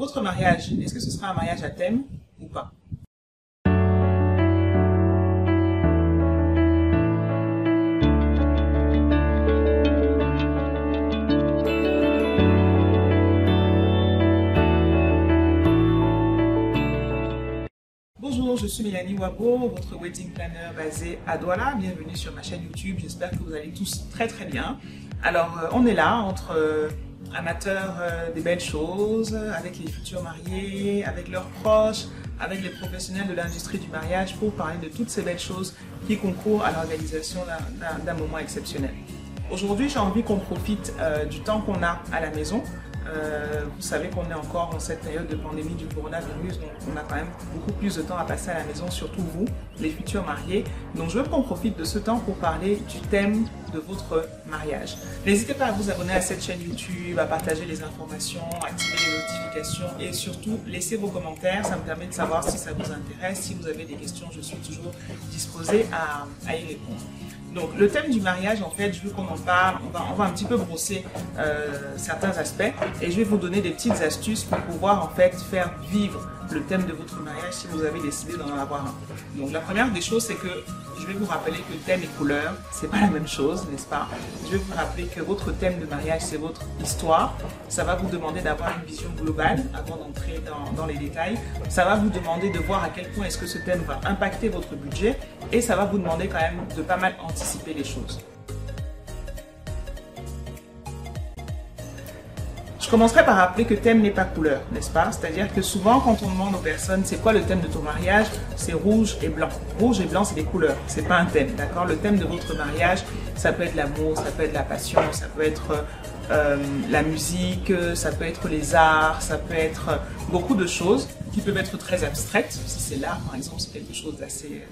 votre mariage, est-ce que ce sera un mariage à thème ou pas? Bonjour, je suis Mélanie Wabo, votre wedding planner basé à Douala. Bienvenue sur ma chaîne YouTube. J'espère que vous allez tous très très bien. Alors, euh, on est là entre euh, amateurs euh, des belles choses, avec les futurs mariés, avec leurs proches, avec les professionnels de l'industrie du mariage pour parler de toutes ces belles choses qui concourent à l'organisation d'un moment exceptionnel. Aujourd'hui, j'ai envie qu'on profite du temps qu'on a à la maison euh, vous savez qu'on est encore en cette période de pandémie du coronavirus, donc on a quand même beaucoup plus de temps à passer à la maison, surtout vous, les futurs mariés. Donc je veux qu'on profite de ce temps pour parler du thème de votre mariage. N'hésitez pas à vous abonner à cette chaîne YouTube, à partager les informations, activer les notifications et surtout laisser vos commentaires. Ça me permet de savoir si ça vous intéresse. Si vous avez des questions, je suis toujours disposée à y répondre. Donc le thème du mariage, en fait, je veux qu'on en parle, on va, on va un petit peu brosser euh, certains aspects. Et je vais vous donner des petites astuces pour pouvoir en fait faire vivre le thème de votre mariage si vous avez décidé d'en avoir un. Donc la première des choses, c'est que je vais vous rappeler que thème et couleur, c'est pas la même chose, n'est-ce pas? Je vais vous rappeler que votre thème de mariage, c'est votre histoire. Ça va vous demander d'avoir une vision globale avant d'entrer dans, dans les détails. Ça va vous demander de voir à quel point est-ce que ce thème va impacter votre budget et ça va vous demander quand même de pas mal anticiper les choses. Commencerai par rappeler que thème n'est pas couleur, n'est-ce pas? C'est-à-dire que souvent, quand on demande aux personnes c'est quoi le thème de ton mariage, c'est rouge et blanc. Rouge et blanc, c'est des couleurs, c'est pas un thème, d'accord? Le thème de votre mariage, ça peut être l'amour, ça peut être la passion, ça peut être euh, la musique, ça peut être les arts, ça peut être beaucoup de choses qui peuvent être très abstraites. Si c'est l'art, par exemple, c'est quelque chose d'assez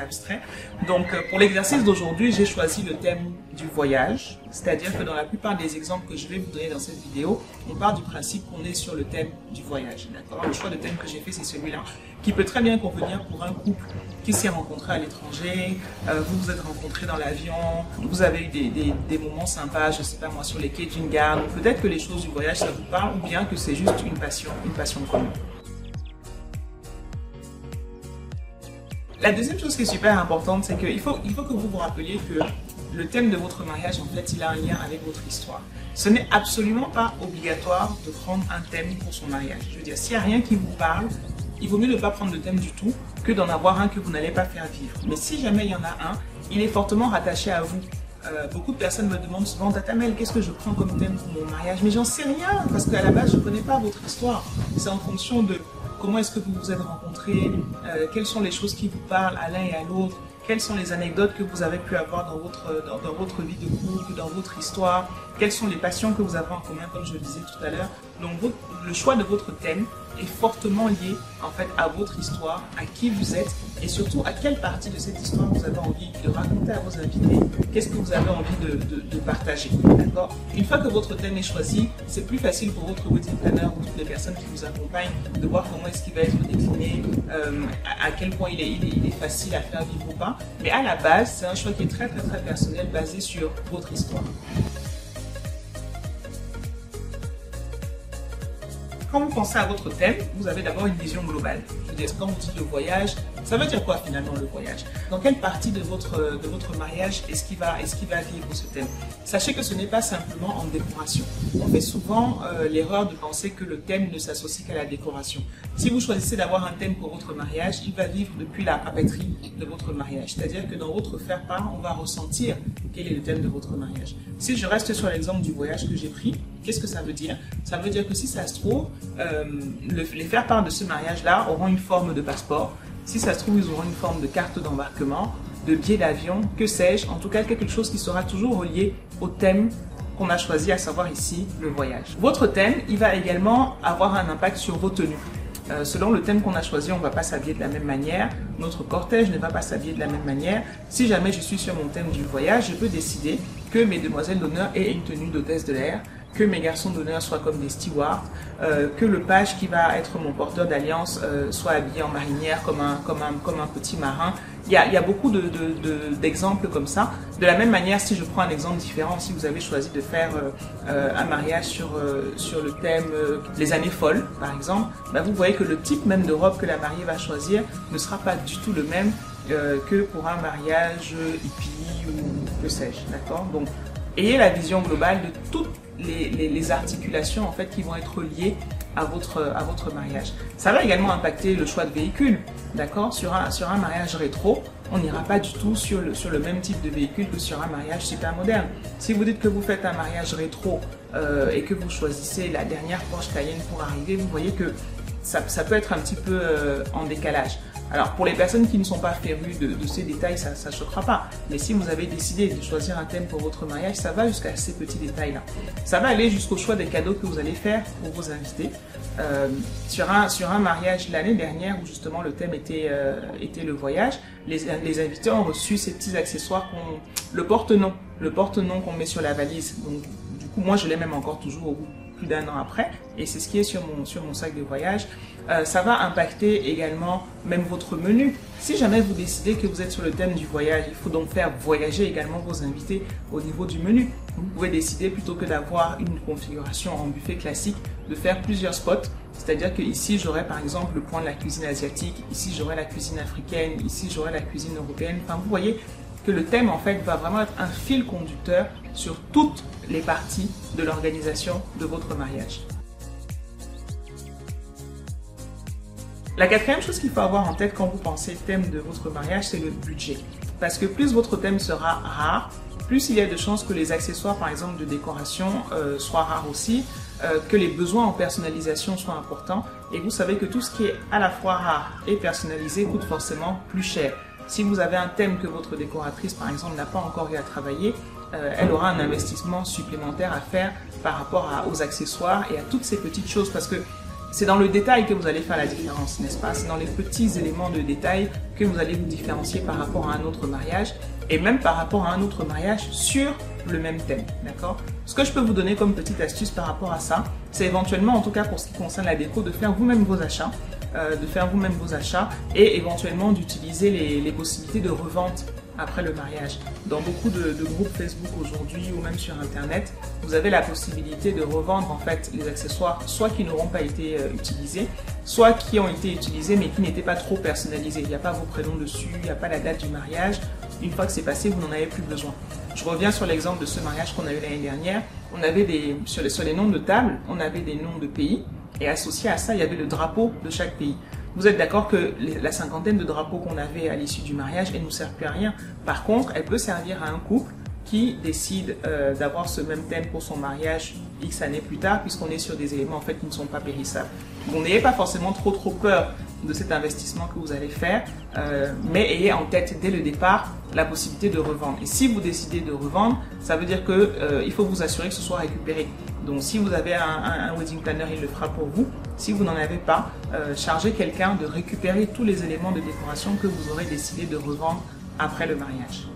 abstrait. Donc, euh, pour l'exercice d'aujourd'hui, j'ai choisi le thème du voyage. C'est-à-dire que dans la plupart des exemples que je vais vous donner dans cette vidéo, on part du principe qu'on est sur le thème du voyage. D'accord? Le choix de thème que j'ai fait, c'est celui-là, qui peut très bien convenir pour un couple qui s'est rencontré à l'étranger, euh, vous vous êtes rencontrés dans l'avion, vous avez eu des, des, des, moments sympas, je sais pas moi, sur les quais d'une gare. Peut-être que les choses du voyage, ça vous parle, ou bien que c'est juste une passion, une passion commune. La deuxième chose qui est super importante, c'est qu'il faut, il faut que vous vous rappeliez que le thème de votre mariage, en fait, il a un lien avec votre histoire. Ce n'est absolument pas obligatoire de prendre un thème pour son mariage. Je veux dire, s'il n'y a rien qui vous parle, il vaut mieux ne pas prendre de thème du tout que d'en avoir un que vous n'allez pas faire vivre. Mais si jamais il y en a un, il est fortement rattaché à vous. Euh, beaucoup de personnes me demandent souvent, Tatamel, qu'est-ce que je prends comme thème pour mon mariage? Mais j'en sais rien, parce qu'à la base, je ne connais pas votre histoire. C'est en fonction de comment est-ce que vous vous êtes rencontrés, euh, quelles sont les choses qui vous parlent à l'un et à l'autre, quelles sont les anecdotes que vous avez pu avoir dans votre, dans, dans, votre vie de couple, dans votre histoire, quelles sont les passions que vous avez en commun, comme je le disais tout à l'heure? Donc, le choix de votre thème est fortement lié en fait à votre histoire, à qui vous êtes et surtout à quelle partie de cette histoire vous avez envie de raconter à vos invités, qu'est-ce que vous avez envie de, de, partager. D'accord? Une fois que votre thème est choisi, c'est plus facile pour votre wedding planner ou toutes les personnes qui vous accompagnent de voir comment est-ce qu'il va être décliné, euh, à, à, quel point il est, il, est, il est facile à faire vivre ou pas. Mais à la base, c'est un choix qui est très très très personnel basé sur votre histoire. Quand vous pensez à votre thème, vous avez d'abord une vision globale. Quand vous dites le voyage, ça veut dire quoi finalement le voyage? Dans quelle partie de votre, de votre mariage est-ce qu'il va, est qu va vivre ce thème? Sachez que ce n'est pas simplement en décoration. On fait souvent euh, l'erreur de penser que le thème ne s'associe qu'à la décoration. Si vous choisissez d'avoir un thème pour votre mariage, il va vivre depuis la papeterie de votre mariage. C'est-à-dire que dans votre faire-part, on va ressentir quel est le thème de votre mariage. Si je reste sur l'exemple du voyage que j'ai pris, qu'est-ce que ça veut dire? Ça veut dire que si ça se trouve, euh, le, les faire-part de ce mariage-là auront une forme de passeport. Si ça se trouve, ils auront une forme de carte d'embarquement, de billet d'avion, que sais-je. En tout cas, quelque chose qui sera toujours relié au thème qu'on a choisi, à savoir ici le voyage. Votre thème, il va également avoir un impact sur vos tenues. Euh, selon le thème qu'on a choisi, on ne va pas s'habiller de la même manière. Notre cortège ne va pas s'habiller de la même manière. Si jamais je suis sur mon thème du voyage, je peux décider que mes demoiselles d'honneur aient une tenue d'hôtesse de l'air, que mes garçons d'honneur soient comme des stewards, euh, que le page qui va être mon porteur d'alliance euh, soit habillé en marinière comme un, comme un, comme un petit marin. Il y a, il y a beaucoup d'exemples de, de, comme ça. De la même manière, si je prends un exemple différent, si vous avez choisi de faire euh, un mariage sur, sur le thème les années folles, par exemple, ben vous voyez que le type même de robe que la mariée va choisir ne sera pas du tout le même que pour un mariage hippie ou que sais-je, d'accord? Donc, ayez la vision globale de toutes les, articulations en fait qui vont être liées à votre, à votre mariage. Ça va également impacter le choix de véhicule, d'accord? Sur un, sur un mariage rétro, on n'ira pas du tout sur le, sur le même type de véhicule que sur un mariage super moderne. Si vous dites que vous faites un mariage rétro euh, et que vous choisissez la dernière Porsche Cayenne pour arriver, vous voyez que ça, ça peut être un petit peu euh, en décalage. Alors pour les personnes qui ne sont pas férues de, ces détails, ça ne choquera pas. Mais si vous avez décidé de choisir un thème pour votre mariage, ça va jusqu'à ces petits détails-là. Ça va aller jusqu'au choix des cadeaux que vous allez faire pour vos invités. Euh, sur, un, sur un mariage l'année dernière où justement le thème était, euh, était le voyage, les, les invités ont reçu ces petits accessoires, qu'on, le porte-nom, le porte-nom qu'on met sur la valise. Donc du coup moi je l'ai même encore toujours au bout plus d'un an après, et c'est ce qui est sur mon, sur mon sac de voyage. Euh, ça va impacter également même votre menu. Si jamais vous décidez que vous êtes sur le thème du voyage, il faut donc faire voyager également vos invités au niveau du menu. Vous pouvez décider plutôt que d'avoir une configuration en buffet classique, de faire plusieurs spots. C'est-à-dire que ici j'aurai par exemple le point de la cuisine asiatique, ici j'aurai la cuisine africaine, ici j'aurai la cuisine européenne. Enfin vous voyez le thème en fait va vraiment être un fil conducteur sur toutes les parties de l'organisation de votre mariage. La quatrième chose qu'il faut avoir en tête quand vous pensez thème de votre mariage, c'est le budget. Parce que plus votre thème sera rare, plus il y a de chances que les accessoires, par exemple, de décoration euh, soient rares aussi, euh, que les besoins en personnalisation soient importants. Et vous savez que tout ce qui est à la fois rare et personnalisé coûte forcément plus cher. Si vous avez un thème que votre décoratrice, par exemple, n'a pas encore eu à travailler, euh, elle aura un investissement supplémentaire à faire par rapport aux accessoires et à toutes ces petites choses parce que c'est dans le détail que vous allez faire la différence, n'est-ce pas? C'est dans les petits éléments de détail que vous allez vous différencier par rapport à un autre mariage et même par rapport à un autre mariage sur le même thème, d'accord? Ce que je peux vous donner comme petite astuce par rapport à ça, c'est éventuellement, en tout cas pour ce qui concerne la déco, de faire vous-même vos achats, euh, de faire vous-même vos achats et éventuellement d'utiliser les, possibilités de revente après le mariage. Dans beaucoup de, groupes Facebook aujourd'hui ou même sur Internet, vous avez la possibilité de revendre en fait les accessoires, soit qui n'auront pas été euh, utilisés, soit qui ont été utilisés mais qui n'étaient pas trop personnalisés. Il n'y a pas vos prénoms dessus, il n'y a pas la date du mariage. Une fois que c'est passé, vous n'en avez plus besoin. Je reviens sur l'exemple de ce mariage qu'on a eu l'année dernière. On avait sur les, sur les noms de table, on avait des noms de pays et associé à ça, il y avait le drapeau de chaque pays. Vous êtes d'accord que la cinquantaine de drapeaux qu'on avait à l'issue du mariage, elle ne nous sert plus à rien. Par contre, elle peut servir à un couple qui décide euh, d'avoir ce même thème pour son mariage X années plus tard, puisqu'on est sur des éléments en fait qui ne sont pas périssables. Vous n'ayez pas forcément trop trop peur de cet investissement que vous allez faire, euh, mais ayez en tête dès le départ la possibilité de revendre. Et si vous décidez de revendre, ça veut dire que euh, il faut vous assurer que ce soit récupéré. Donc si vous avez un, wedding planner, il le fera pour vous. Si vous n'en avez pas, euh, chargez quelqu'un de récupérer tous les éléments de décoration que vous aurez décidé de revendre après le mariage.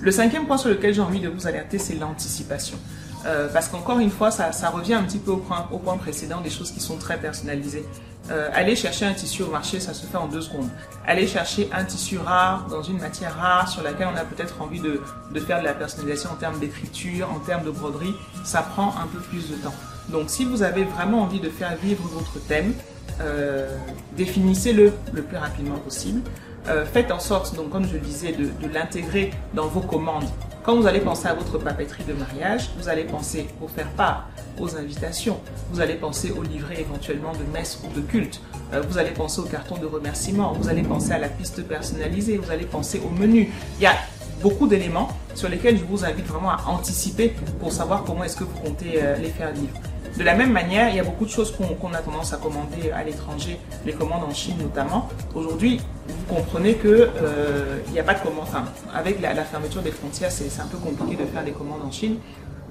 Le cinquième point sur lequel j'ai envie de vous alerter, c'est l'anticipation. Euh, parce qu'encore une fois, ça, revient un petit peu au point, au point précédent des choses qui sont très personnalisées. Euh, aller chercher un tissu au marché, ça se fait en deux secondes. Aller chercher un tissu rare dans une matière rare sur laquelle on a peut-être envie de, faire de la personnalisation en termes d'écriture, en termes de broderie, ça prend un peu plus de temps. Donc si vous avez vraiment envie de faire vivre votre thème, euh, définissez-le le plus rapidement possible. Euh, faites en sorte, donc comme je le disais, de l'intégrer dans vos commandes. Quand vous allez penser à votre papeterie de mariage, vous allez penser au faire part, aux invitations, vous allez penser au livret éventuellement de messe ou de culte, euh, vous allez penser au carton de remerciement, vous allez penser à la piste personnalisée, vous allez penser au menu. Il y a beaucoup d'éléments sur lesquels je vous invite vraiment à anticiper pour savoir comment est-ce que vous comptez euh, les faire vivre. De la même manière, il y a beaucoup de choses qu'on a tendance à commander à l'étranger, les commandes en Chine notamment. Aujourd'hui, vous comprenez que euh, il n'y a pas de commande. Enfin, avec la, fermeture des frontières, c'est un peu compliqué de faire des commandes en Chine.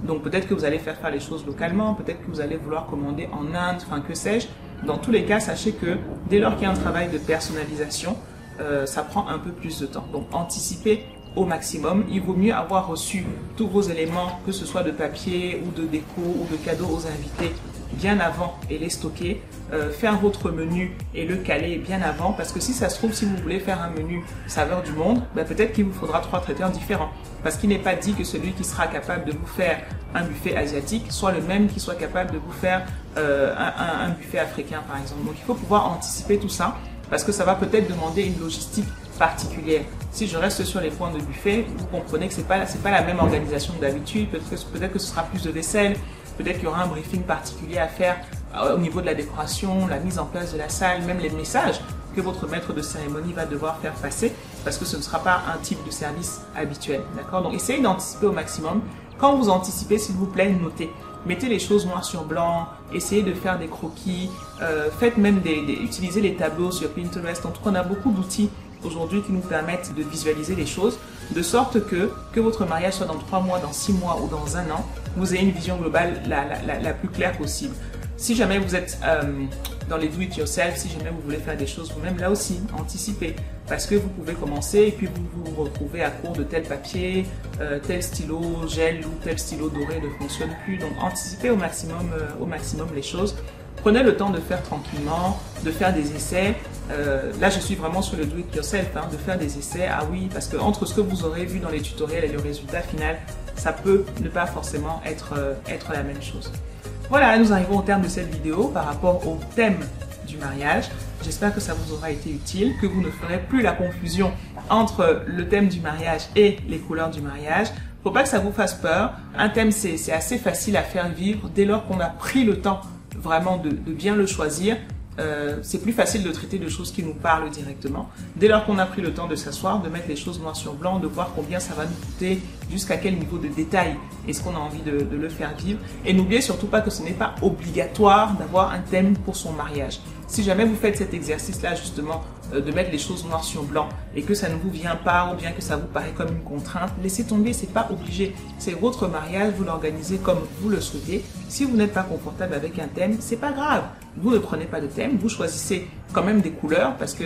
Donc peut-être que vous allez faire faire les choses localement, peut-être que vous allez vouloir commander en Inde, enfin que sais-je. Dans tous les cas, sachez que dès lors qu'il y a un travail de personnalisation, euh, ça prend un peu plus de temps. Donc anticipez au maximum. Il vaut mieux avoir reçu tous vos éléments, que ce soit de papier ou de déco ou de cadeaux aux invités, bien avant et les stocker. Euh, faire votre menu et le caler bien avant parce que si ça se trouve, si vous voulez faire un menu saveur du monde, ben peut-être qu'il vous faudra trois traiteurs différents. Parce qu'il n'est pas dit que celui qui sera capable de vous faire un buffet asiatique soit le même qui soit capable de vous faire euh, un, un buffet africain par exemple. Donc il faut pouvoir anticiper tout ça parce que ça va peut-être demander une logistique particulière. Si je reste sur les points de buffet, vous comprenez que c'est pas c'est pas la même organisation d'habitude. Peut-être que, peut que ce sera plus de vaisselle, peut-être qu'il y aura un briefing particulier à faire euh, au niveau de la décoration, la mise en place de la salle, même les messages que votre maître de cérémonie va devoir faire passer parce que ce ne sera pas un type de service habituel. D'accord? Donc essayez d'anticiper au maximum. Quand vous anticipez, s'il vous plaît, notez. Mettez les choses noir sur blanc, essayez de faire des croquis, euh, faites même des, des, utilisez les tableaux sur Pinterest. En tout cas, on a beaucoup d'outils aujourd'hui qui nous permettent de visualiser les choses, de sorte que, que votre mariage soit dans trois mois, dans six mois ou dans un an, vous ayez une vision globale la, la, la plus claire possible. Si jamais vous êtes euh, dans les do-it-yourself, si jamais vous voulez faire des choses vous-même, là aussi, anticipez. Parce que vous pouvez commencer et puis vous vous retrouvez à court de tel papier, euh, tel stylo gel ou tel stylo doré ne fonctionne plus. Donc anticipez au maximum, euh, au maximum les choses. Prenez le temps de faire tranquillement, de faire des essais. Euh, là, je suis vraiment sur le do it yourself, hein, de faire des essais. Ah oui, parce que entre ce que vous aurez vu dans les tutoriels et le résultat final, ça peut ne pas forcément être, être la même chose. Voilà, nous arrivons au terme de cette vidéo par rapport au thème du mariage. J'espère que ça vous aura été utile, que vous ne ferez plus la confusion entre le thème du mariage et les couleurs du mariage. Faut pas que ça vous fasse peur. Un thème, c'est assez facile à faire vivre dès lors qu'on a pris le temps vraiment de, bien le choisir. Euh, c'est plus facile de traiter de choses qui nous parlent directement. Dès lors qu'on a pris le temps de s'asseoir, de mettre les choses noir sur blanc, de voir combien ça va nous coûter, jusqu'à quel niveau de détail est-ce qu'on a envie de, le faire vivre. Et n'oubliez surtout pas que ce n'est pas obligatoire d'avoir un thème pour son mariage. Si jamais vous faites cet exercice-là, justement, euh, de mettre les choses noir sur blanc et que ça ne vous vient pas ou bien que ça vous paraît comme une contrainte, laissez tomber, c'est pas obligé. C'est votre mariage, vous l'organisez comme vous le souhaitez. Si vous n'êtes pas confortable avec un thème, c'est pas grave. Vous ne prenez pas de thème, vous choisissez quand même des couleurs parce que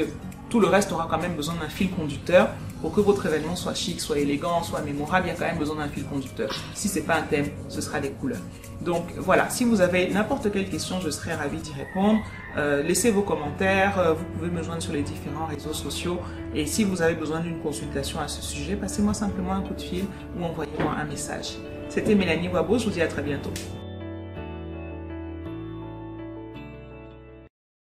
tout le reste aura quand même besoin d'un fil conducteur pour que votre événement soit chic, soit élégant, soit mémorable, il y a quand même besoin d'un fil conducteur. Si c'est pas un thème, ce sera des couleurs. Donc voilà, si vous avez n'importe quelle question, je serai ravi d'y répondre. Euh, laissez vos commentaires, euh, vous pouvez me joindre sur les différents réseaux sociaux. Et si vous avez besoin d'une consultation à ce sujet, passez-moi simplement un coup de fil ou envoyez-moi un message. C'était Mélanie Wabo, je vous dis à très bientôt.